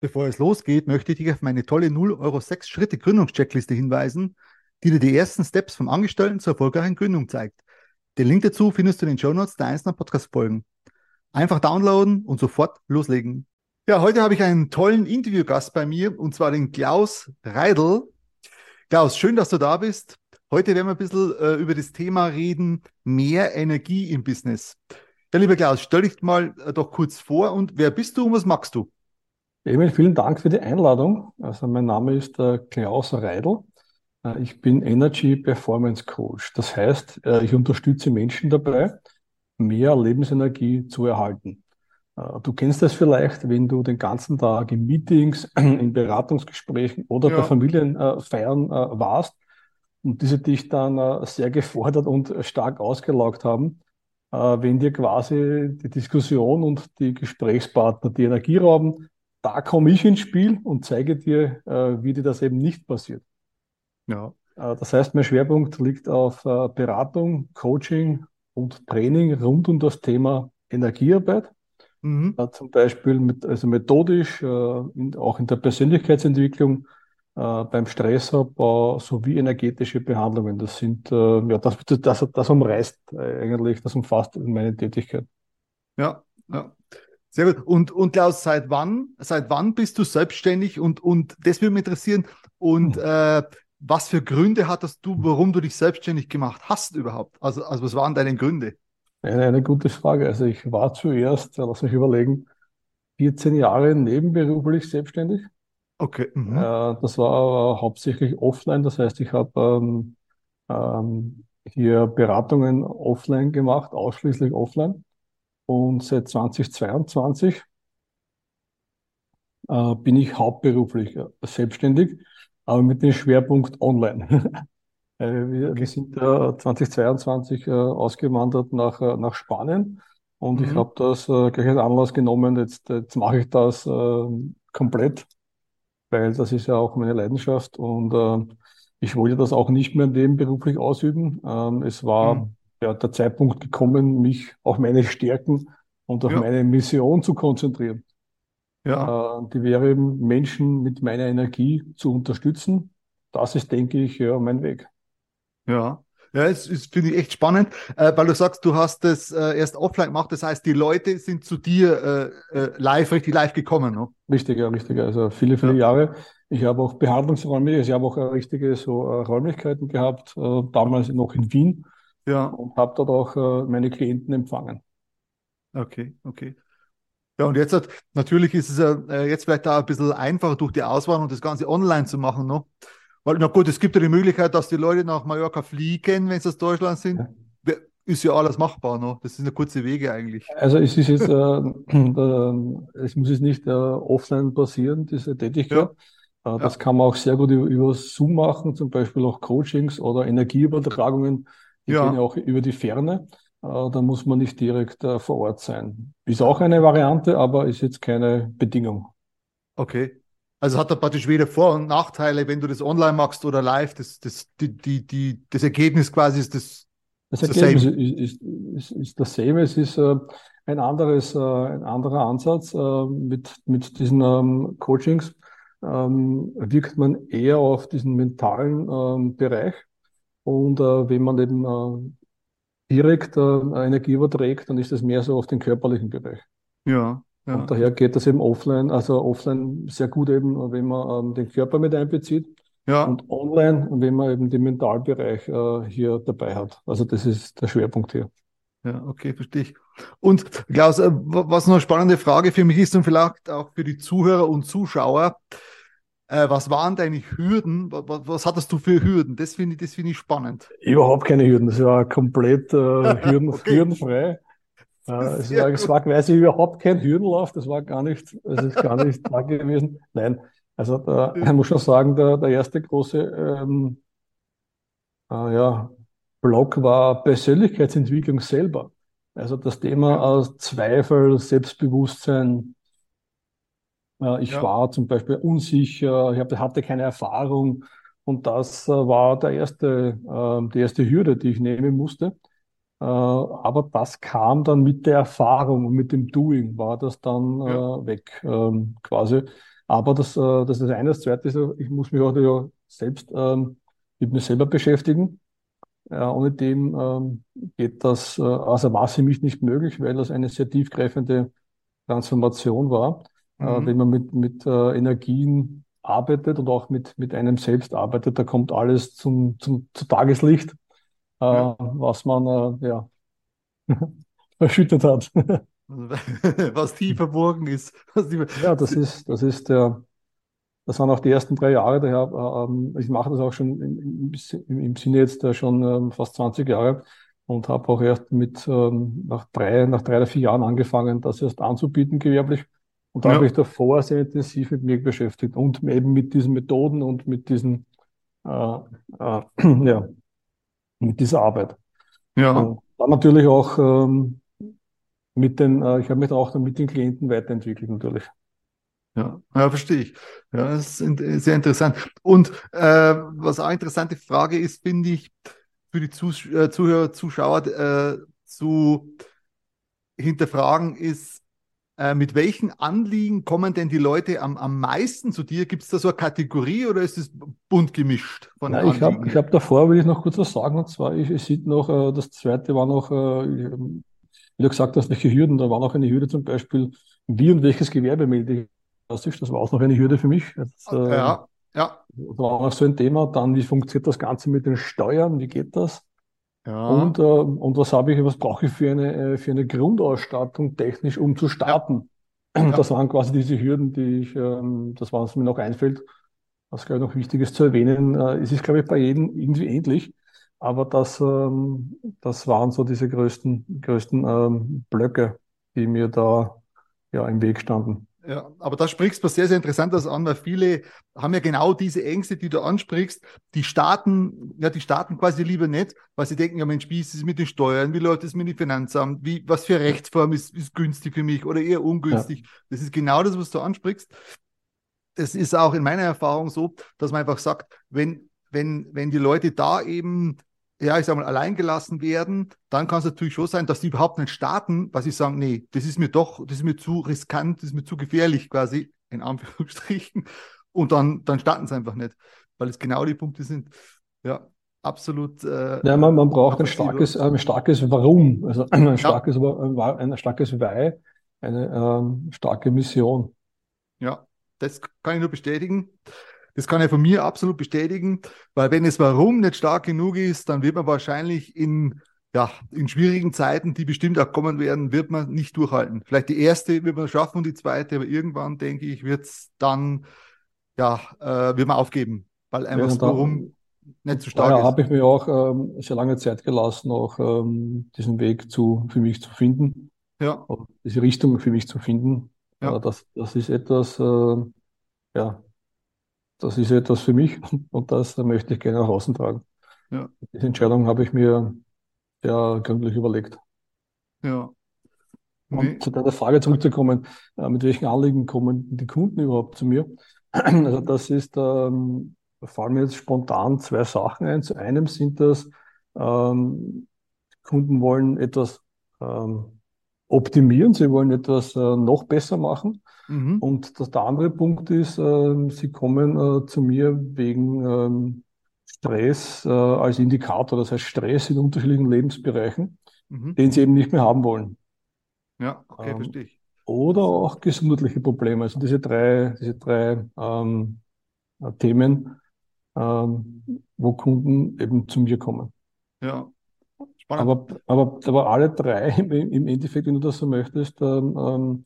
Bevor es losgeht, möchte ich dich auf meine tolle 0 Euro 6 Schritte Gründungscheckliste hinweisen, die dir die ersten Steps vom Angestellten zur erfolgreichen Gründung zeigt. Den Link dazu findest du in den Show Notes der einzelnen Podcast-Folgen. Einfach downloaden und sofort loslegen. Ja, heute habe ich einen tollen Interviewgast bei mir und zwar den Klaus Reidel. Klaus, schön, dass du da bist. Heute werden wir ein bisschen äh, über das Thema reden, mehr Energie im Business. Ja, lieber Klaus, stell dich mal äh, doch kurz vor und wer bist du und was magst du? Emil, vielen Dank für die Einladung. Also mein Name ist äh, Klaus Reidel. Äh, ich bin Energy Performance Coach. Das heißt, äh, ich unterstütze Menschen dabei, mehr Lebensenergie zu erhalten. Äh, du kennst das vielleicht, wenn du den ganzen Tag in Meetings, in Beratungsgesprächen oder ja. bei Familienfeiern warst und diese dich dann sehr gefordert und stark ausgelaugt haben, wenn dir quasi die Diskussion und die Gesprächspartner die Energie rauben, da komme ich ins Spiel und zeige dir, äh, wie dir das eben nicht passiert. Ja. Äh, das heißt, mein Schwerpunkt liegt auf äh, Beratung, Coaching und Training rund um das Thema Energiearbeit. Mhm. Äh, zum Beispiel mit, also methodisch, äh, in, auch in der Persönlichkeitsentwicklung, äh, beim Stressabbau sowie energetische Behandlungen. Das sind, ja, das, das, das umreißt eigentlich, das umfasst meine Tätigkeit. Ja, ja. Sehr gut. Und, und Klaus, seit wann, seit wann bist du selbstständig? Und, und das würde mich interessieren. Und hm. äh, was für Gründe hattest du, warum du dich selbstständig gemacht hast überhaupt? Also, also was waren deine Gründe? Eine, eine gute Frage. Also ich war zuerst, lass mich überlegen, 14 Jahre nebenberuflich selbstständig. Okay. Mhm. Äh, das war hauptsächlich offline. Das heißt, ich habe ähm, ähm, hier Beratungen offline gemacht, ausschließlich offline. Und seit 2022 äh, bin ich hauptberuflich äh, selbstständig, aber mit dem Schwerpunkt online. äh, wir, wir, sind äh, 2022 äh, ausgewandert nach, äh, nach Spanien und mhm. ich habe das äh, gleich als Anlass genommen, jetzt, jetzt mache ich das äh, komplett, weil das ist ja auch meine Leidenschaft und äh, ich wollte das auch nicht mehr nebenberuflich ausüben. Ähm, es war mhm ja, der Zeitpunkt gekommen, mich auf meine Stärken und auf ja. meine Mission zu konzentrieren. Ja. Äh, die wäre eben, Menschen mit meiner Energie zu unterstützen. Das ist, denke ich, ja, mein Weg. Ja. Ja, es ist, finde ich, echt spannend, äh, weil du sagst, du hast das äh, erst offline gemacht. Das heißt, die Leute sind zu dir äh, äh live, richtig live gekommen. Ne? Richtig, ja, richtig. Also viele, viele ja. Jahre. Ich habe auch Behandlungsräume, ich habe auch richtige so äh, Räumlichkeiten gehabt, äh, damals noch in Wien. Ja. Und habe dort auch äh, meine Klienten empfangen. Okay, okay. Ja, und jetzt hat, natürlich ist es ja äh, jetzt vielleicht da ein bisschen einfacher durch die Auswahl und das Ganze online zu machen, ne? Weil, na gut, es gibt ja die Möglichkeit, dass die Leute nach Mallorca fliegen, wenn sie aus Deutschland sind. Ja. Ist ja alles machbar, ne? Das sind ja kurze Wege eigentlich. Also es ist jetzt, äh, äh, es muss jetzt nicht äh, offline passieren, diese Tätigkeit. Ja. Äh, das ja. kann man auch sehr gut über, über Zoom machen, zum Beispiel auch Coachings oder Energieübertragungen die ja. gehen ja auch über die Ferne. Äh, da muss man nicht direkt äh, vor Ort sein. Ist auch eine Variante, aber ist jetzt keine Bedingung. Okay. Also hat er praktisch weder Vor- und Nachteile, wenn du das online machst oder live. Das, das, die, die, die, das Ergebnis quasi ist das. Das Ergebnis ist, ist, ist, ist dasselbe. Es ist äh, ein anderes, äh, ein anderer Ansatz äh, mit, mit diesen ähm, Coachings. Ähm, wirkt man eher auf diesen mentalen ähm, Bereich und äh, wenn man eben äh, direkt äh, Energie überträgt, dann ist das mehr so auf den körperlichen Bereich. Ja, ja. Und daher geht das eben offline, also offline sehr gut eben, wenn man ähm, den Körper mit einbezieht. Ja. Und online, wenn man eben den Mentalbereich äh, hier dabei hat. Also das ist der Schwerpunkt hier. Ja, okay, verstehe ich. Und Klaus, äh, was noch eine spannende Frage für mich ist und vielleicht auch für die Zuhörer und Zuschauer, äh, was waren deine Hürden? Was, was, hattest du für Hürden? Das finde ich, das finde ich spannend. Überhaupt keine Hürden. Das war komplett äh, hürden, okay. hürdenfrei. Äh, es, war, es war quasi überhaupt kein Hürdenlauf. Das war gar nicht, es ist gar nicht da gewesen. Nein. Also da, ich muss schon sagen, der, der erste große ähm, äh, ja, Block war Persönlichkeitsentwicklung selber. Also das Thema aus Zweifel, Selbstbewusstsein, ich ja. war zum Beispiel unsicher, ich hatte keine Erfahrung und das äh, war der erste, ähm, die erste Hürde, die ich nehmen musste. Äh, aber das kam dann mit der Erfahrung und mit dem Doing, war das dann ja. Äh, weg. Ähm, quasi Aber das, das ist eine. Das zweite ist, ich muss mich auch ja selbst ähm, mit mir selber beschäftigen. Ja, ohne dem ähm, geht das, äh, also war es für mich nicht möglich, weil das eine sehr tiefgreifende Transformation war, mhm. äh, wenn man mit, mit äh, Energien arbeitet und auch mit, mit einem selbst arbeitet, da kommt alles zum, zum, zu Tageslicht, äh, ja. was man ja, verschüttet hat. was tief verborgen ist. ja, das ist, das ist der, das waren auch die ersten drei Jahre. Daher, äh, ähm, ich mache das auch schon im, im, im Sinne jetzt äh, schon ähm, fast 20 Jahre und habe auch erst mit ähm, nach drei, nach drei oder vier Jahren angefangen, das erst anzubieten gewerblich. Und da ja. habe ich davor sehr intensiv mit mir beschäftigt und eben mit diesen Methoden und mit diesen, äh, äh, ja, mit dieser Arbeit. Ja. Und dann natürlich auch ähm, mit den, äh, ich habe mich auch dann mit den Klienten weiterentwickelt natürlich. Ja, ja, verstehe ich. Ja, das ist sehr interessant. Und äh, was auch eine interessante Frage ist, finde ich, für die Zus äh, Zuhörer, Zuschauer äh, zu hinterfragen, ist, äh, mit welchen Anliegen kommen denn die Leute am, am meisten zu dir? Gibt es da so eine Kategorie oder ist es bunt gemischt? Von ja, ich habe hab davor, will ich noch kurz was sagen, und zwar, ich, ich sehe noch, äh, das zweite war noch, äh, wie du gesagt hast, welche Hürden, da war noch eine Hürde zum Beispiel, wie und welches Gewerbe melde ich. Das war auch noch eine Hürde für mich. Jetzt, äh, ja, ja. Das war auch so ein Thema. Dann, wie funktioniert das Ganze mit den Steuern? Wie geht das? Ja. Und, äh, und was habe ich, was brauche ich für eine, äh, für eine Grundausstattung technisch, um zu starten? Ja. Das waren quasi diese Hürden, die ich, ähm, das war, was mir noch einfällt. Was, glaube ich, noch wichtig ist zu erwähnen. Äh, es ist, glaube ich, bei jedem irgendwie ähnlich. Aber das, ähm, das waren so diese größten, größten ähm, Blöcke, die mir da ja im Weg standen. Ja, aber da sprichst du sehr, sehr interessant das an, weil viele haben ja genau diese Ängste, die du ansprichst. Die starten, ja, die starten quasi lieber nicht, weil sie denken, ja Mensch, wie ist es mit den Steuern? Wie läuft es mit dem Finanzamt? Wie, was für Rechtsform ist, ist günstig für mich oder eher ungünstig? Ja. Das ist genau das, was du ansprichst. Es ist auch in meiner Erfahrung so, dass man einfach sagt, wenn, wenn, wenn die Leute da eben ja, ich sag mal, allein gelassen werden, dann kann es natürlich schon sein, dass die überhaupt nicht starten, weil sie sagen, nee, das ist mir doch, das ist mir zu riskant, das ist mir zu gefährlich quasi, in Anführungsstrichen. Und dann, dann starten sie einfach nicht, weil es genau die Punkte sind. Ja, absolut. Äh, ja, man, man braucht ein starkes, ein starkes Warum, also ein starkes, ja. ein starkes Why, eine ähm, starke Mission. Ja, das kann ich nur bestätigen. Das kann er von mir absolut bestätigen, weil wenn es Warum nicht stark genug ist, dann wird man wahrscheinlich in, ja, in schwierigen Zeiten, die bestimmt auch kommen werden, wird man nicht durchhalten. Vielleicht die erste wird man schaffen und die zweite, aber irgendwann, denke ich, wird es dann, ja, äh, wird man aufgeben, weil einfach ja, Warum nicht zu stark ist. habe ich mir auch ähm, sehr lange Zeit gelassen, auch ähm, diesen Weg zu, für mich zu finden. Ja. Diese Richtung für mich zu finden. Ja. Das, das ist etwas, äh, ja, das ist etwas für mich und das möchte ich gerne nach außen tragen. Ja. Diese Entscheidung habe ich mir sehr gründlich überlegt. Ja. Nee. Und zu deiner Frage zurückzukommen, äh, mit welchen Anliegen kommen die Kunden überhaupt zu mir? Also das ist, ähm, fallen mir jetzt spontan zwei Sachen ein. Zu einem sind das, ähm, Kunden wollen etwas ähm, optimieren, sie wollen etwas äh, noch besser machen. Mhm. Und das, der andere Punkt ist, äh, sie kommen äh, zu mir wegen ähm, Stress äh, als Indikator, das heißt Stress in unterschiedlichen Lebensbereichen, mhm. den sie eben nicht mehr haben wollen. Ja, okay, ähm, verstehe ich. Oder auch gesundheitliche Probleme. Also diese drei, diese drei ähm, äh, Themen, ähm, wo Kunden eben zu mir kommen. Ja, spannend. Aber, aber, aber alle drei im, Endeffekt, wenn du das so möchtest, ähm, ähm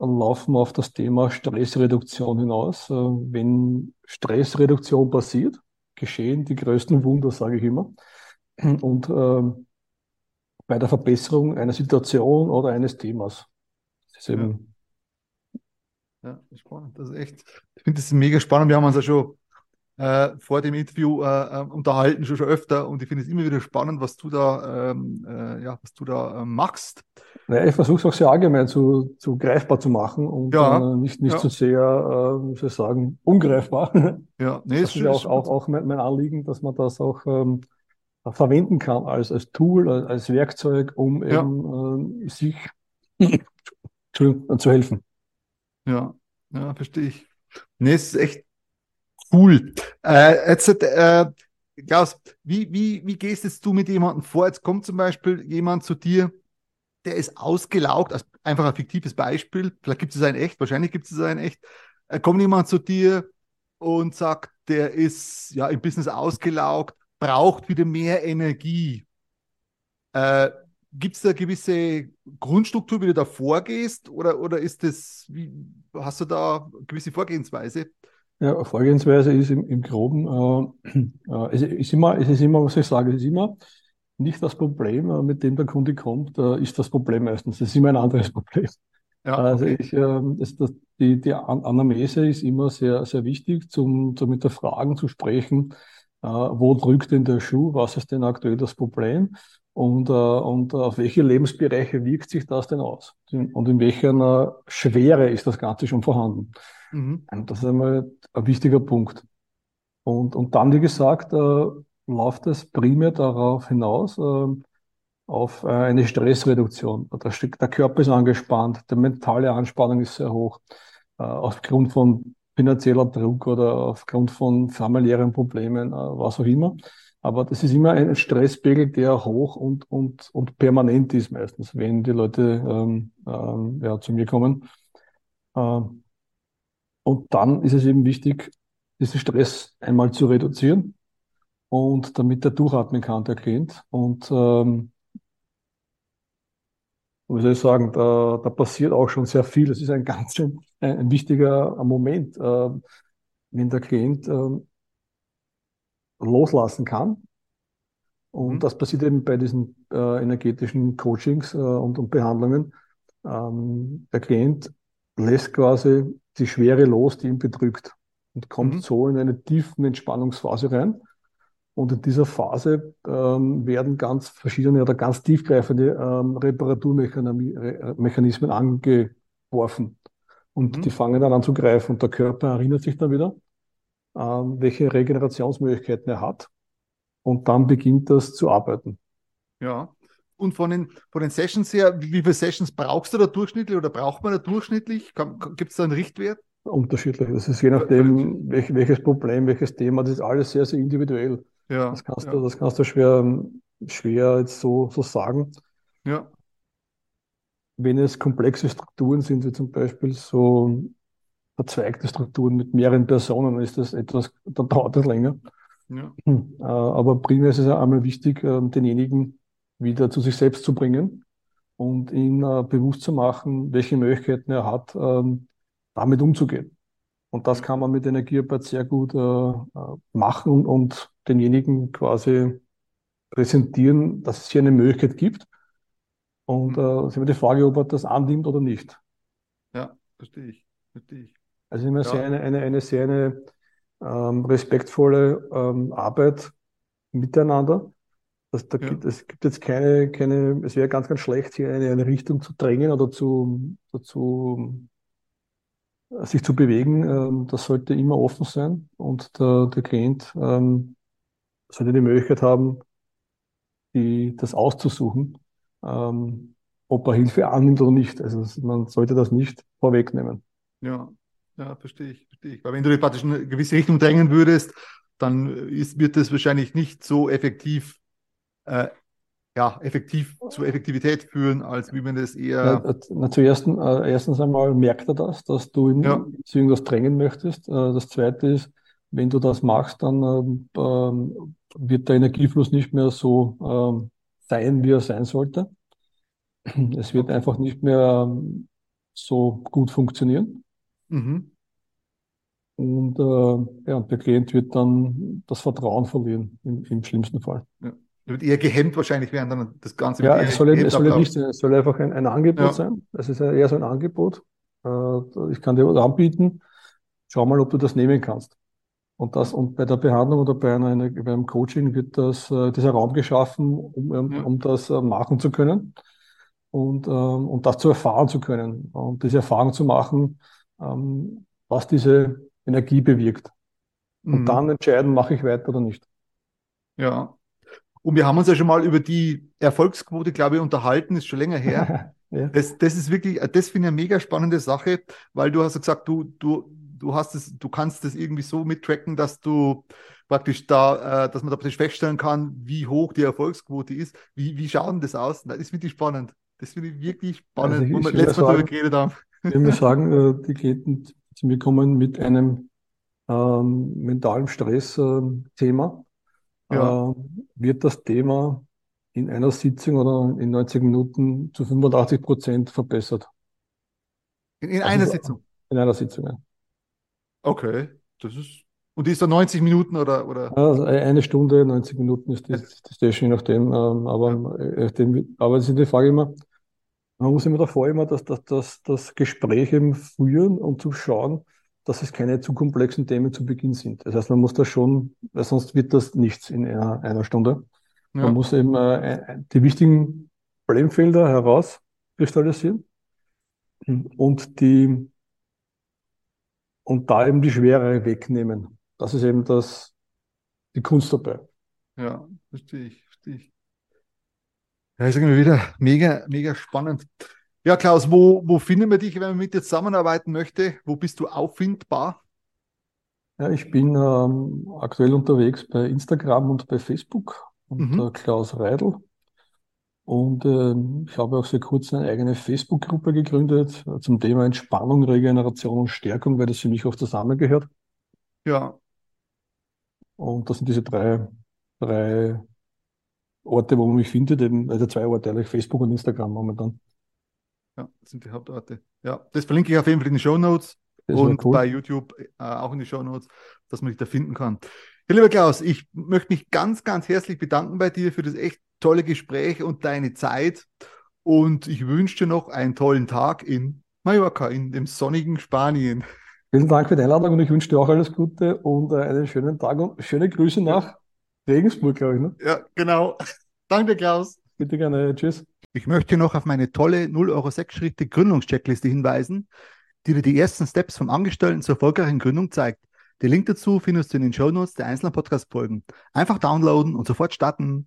laufen auf das Thema Stressreduktion hinaus. Äh, wenn Stressreduktion passiert, geschehen die größten Wunder, sage ich immer. Und äh, bei der Verbesserung einer Situation oder eines Themas. Das ist eben ja. ja, spannend. Das ist echt, ich finde das mega spannend. Wir haben uns ja schon äh, vor dem Interview äh, äh, unterhalten, schon, schon öfter. Und ich finde es immer wieder spannend, was du da, ähm, äh, ja, was du da äh, machst. Naja, ich versuche es auch sehr allgemein zu, zu greifbar zu machen und ja, äh, nicht, nicht ja. zu sehr, wie soll ich sagen, ungreifbar. Ja, nee, das ist ja auch, auch, auch mein, mein, Anliegen, dass man das auch ähm, verwenden kann als, als Tool, als, Werkzeug, um ja. eben sich zu, zu helfen. Ja, ja, verstehe ich. Nee, es ist echt cool. Äh, jetzt, äh, Klaus, wie, wie, wie gehst jetzt du mit jemandem vor? Jetzt kommt zum Beispiel jemand zu dir, der ist ausgelaugt, also einfach ein fiktives Beispiel, vielleicht gibt es ein echt, wahrscheinlich gibt es ein echt. Äh, kommt jemand zu dir und sagt, der ist ja im Business ausgelaugt, braucht wieder mehr Energie. Äh, Gibt es da eine gewisse Grundstruktur, wie du da vorgehst, oder, oder ist das, wie, hast du da eine gewisse Vorgehensweise? Ja, Vorgehensweise ist im, im Groben, äh, äh, es, ist immer, es ist immer, was ich sage, es ist immer nicht das Problem, äh, mit dem der Kunde kommt, äh, ist das Problem meistens. Es ist immer ein anderes Problem. Ja, also okay. ich, äh, das, das, die, die Anamnese ist immer sehr, sehr wichtig, zum, zum mit der Fragen zu sprechen, äh, wo drückt denn der Schuh, was ist denn aktuell das Problem und, äh, und auf welche Lebensbereiche wirkt sich das denn aus und in welcher Schwere ist das Ganze schon vorhanden. Mhm. Das ist einmal ein wichtiger Punkt. Und, und dann, wie gesagt, äh, läuft es primär darauf hinaus, äh, auf äh, eine Stressreduktion. Der, der Körper ist angespannt, die mentale Anspannung ist sehr hoch, äh, aufgrund von finanzieller Druck oder aufgrund von familiären Problemen, äh, was auch immer. Aber das ist immer ein Stresspegel, der hoch und, und, und permanent ist meistens, wenn die Leute ähm, ähm, ja, zu mir kommen. Äh, und dann ist es eben wichtig, diesen Stress einmal zu reduzieren und damit er durchatmen kann, der Klient. Und ähm, wie soll ich sagen, da, da passiert auch schon sehr viel. Es ist ein ganz ein, ein wichtiger Moment, äh, wenn der Klient äh, loslassen kann. Und mhm. das passiert eben bei diesen äh, energetischen Coachings äh, und, und Behandlungen. Ähm, der Klient lässt quasi die Schwere los, die ihn bedrückt und kommt mhm. so in eine tiefen Entspannungsphase rein. Und in dieser Phase ähm, werden ganz verschiedene oder ganz tiefgreifende ähm, Reparaturmechanismen angeworfen. Und mhm. die fangen dann an zu greifen. Und der Körper erinnert sich dann wieder, ähm, welche Regenerationsmöglichkeiten er hat. Und dann beginnt das zu arbeiten. Ja. Und von den, von den Sessions her, wie viele Sessions brauchst du da durchschnittlich oder braucht man da durchschnittlich? Gibt es da einen Richtwert? Unterschiedlich. Das ist je nachdem, welch, welches Problem, welches Thema, das ist alles sehr, sehr individuell. Ja, das kannst ja. du, das kannst du schwer, schwer jetzt so, so sagen. Ja. Wenn es komplexe Strukturen sind, wie zum Beispiel so verzweigte Strukturen mit mehreren Personen, dann ist das etwas, dann dauert das länger. Ja. Hm, äh, aber primär ist es ja einmal wichtig, ähm, denjenigen wieder zu sich selbst zu bringen und ihn äh, bewusst zu machen, welche Möglichkeiten er hat, ähm, damit umzugehen. Und das kann man mit Energiearbeit sehr gut äh, machen und denjenigen quasi präsentieren, dass es hier eine Möglichkeit gibt. Und mhm. äh, ist immer die Frage, ob er das annimmt oder nicht. Ja, verstehe ich. Verstehe ich. Also immer ja. sehr eine, eine, eine sehr eine ähm, respektvolle ähm, Arbeit miteinander. Das, da ja. gibt, es gibt jetzt keine, keine, es wäre ganz, ganz schlecht, hier eine, eine Richtung zu drängen oder zu, zu sich zu bewegen. Ähm, das sollte immer offen sein und der, der Klient ähm, sollte die Möglichkeit haben, die, das auszusuchen, ähm, ob er Hilfe annimmt oder nicht. Also man sollte das nicht vorwegnehmen. Ja, ja, verstehe ich, verstehe ich. Weil wenn du dich praktisch in eine gewisse Richtung drängen würdest, dann ist, wird das wahrscheinlich nicht so effektiv, äh, ja, effektiv zu Effektivität führen, als wie man das eher. Ja, na, zuerst, äh, erstens einmal merkt er das, dass du ihn ja. zu irgendwas drängen möchtest. Äh, das zweite ist, wenn du das machst, dann ähm, ähm, wird der Energiefluss nicht mehr so ähm, sein, wie er sein sollte. Es wird einfach nicht mehr ähm, so gut funktionieren. Mhm. Und äh, ja, der Klient wird dann das Vertrauen verlieren, im, im schlimmsten Fall. Ja. Wird eher gehemmt wahrscheinlich, während dann das Ganze Ja, es soll, es soll nicht sein, es soll einfach ein, ein Angebot ja. sein. Es ist eher so ein Angebot. Äh, ich kann dir was anbieten. Schau mal, ob du das nehmen kannst. Und das, und bei der Behandlung oder bei, einer, bei einem Coaching wird das, äh, dieser Raum geschaffen, um, um, um das äh, machen zu können und, ähm, und das zu erfahren zu können und diese Erfahrung zu machen, ähm, was diese Energie bewirkt. Und mhm. dann entscheiden, mache ich weiter oder nicht. Ja. Und wir haben uns ja schon mal über die Erfolgsquote, glaube ich, unterhalten, ist schon länger her. ja. das, das ist wirklich, das finde ich eine mega spannende Sache, weil du hast gesagt, du, du du hast es, du kannst das irgendwie so mittracken, dass du praktisch da, äh, dass man da praktisch feststellen kann, wie hoch die Erfolgsquote ist. Wie, wie schaut denn das aus? Das ist wirklich spannend. Das finde ich wirklich spannend, Also ich- wo wir letztes Mal darüber geredet haben. Ich will sagen, äh, die Klienten zu mir kommen mit einem ähm, mentalen Stress-Thema. Ja. Äh, wird das Thema in einer Sitzung oder in 90 Minuten zu 85 Prozent verbessert. In, in einer Sitzung. In einer Sitzung, ja. Okay, das ist. Und die ist dann 90 Minuten oder, oder? Also eine Stunde, 90 Minuten ist die, die Station, je nachdem. Ähm, aber, äh, nachdem, aber es ist die Frage immer, man muss immer davor immer das, das, das, das Gespräch eben führen und zu schauen, dass es keine zu komplexen Themen zu Beginn sind. Das heißt, man muss das schon, weil sonst wird das nichts in einer, einer Stunde. Ja. Man muss eben äh, die wichtigen Problemfelder herauskristallisieren und die und da eben die Schwere wegnehmen. Das ist eben das, die Kunst dabei. Ja, verstehe ich, verstehe ich. Ja, ist irgendwie wieder mega, mega spannend. Ja, Klaus, wo, wo finden wir dich, wenn man mit dir zusammenarbeiten möchte? Wo bist du auffindbar? Ja, ich bin ähm, aktuell unterwegs bei Instagram und bei Facebook unter Mhm. Klaus Reidel. Und ähm, ich habe auch seit kurzem eine eigene Facebook-Gruppe gegründet äh, zum Thema Entspannung, Regeneration und Stärkung, weil das für mich auch zusammengehört. Ja, Und das sind diese drei, drei Orte, wo man mich findet, eben, also zwei Orte, eigentlich Facebook und Instagram momentan. Ja, das sind die Hauptorte. Ja, das verlinke ich auf jeden Fall in den Show Notes und cool. bei YouTube äh, auch in die Show Notes, dass man dich da finden kann. Ja, lieber Klaus, ich möchte mich ganz, ganz herzlich bedanken bei dir für das echt tolle Gespräch und deine Zeit. Und ich wünsche dir noch einen tollen Tag in Mallorca, in dem sonnigen Spanien. Vielen Dank für die Einladung und ich wünsche dir auch alles Gute und äh, einen schönen Tag und schöne Grüße nach Regensburg, glaube ich. Ne? Ja, genau. Danke, Klaus. Bitte gerne. Tschüss. Ich möchte noch auf meine tolle 0 Euro 6 Schritte Gründungscheckliste hinweisen, die dir die ersten Steps vom Angestellten zur erfolgreichen Gründung zeigt. Den Link dazu findest du in den Shownotes der einzelnen Podcast-Folgen. Einfach downloaden und sofort starten.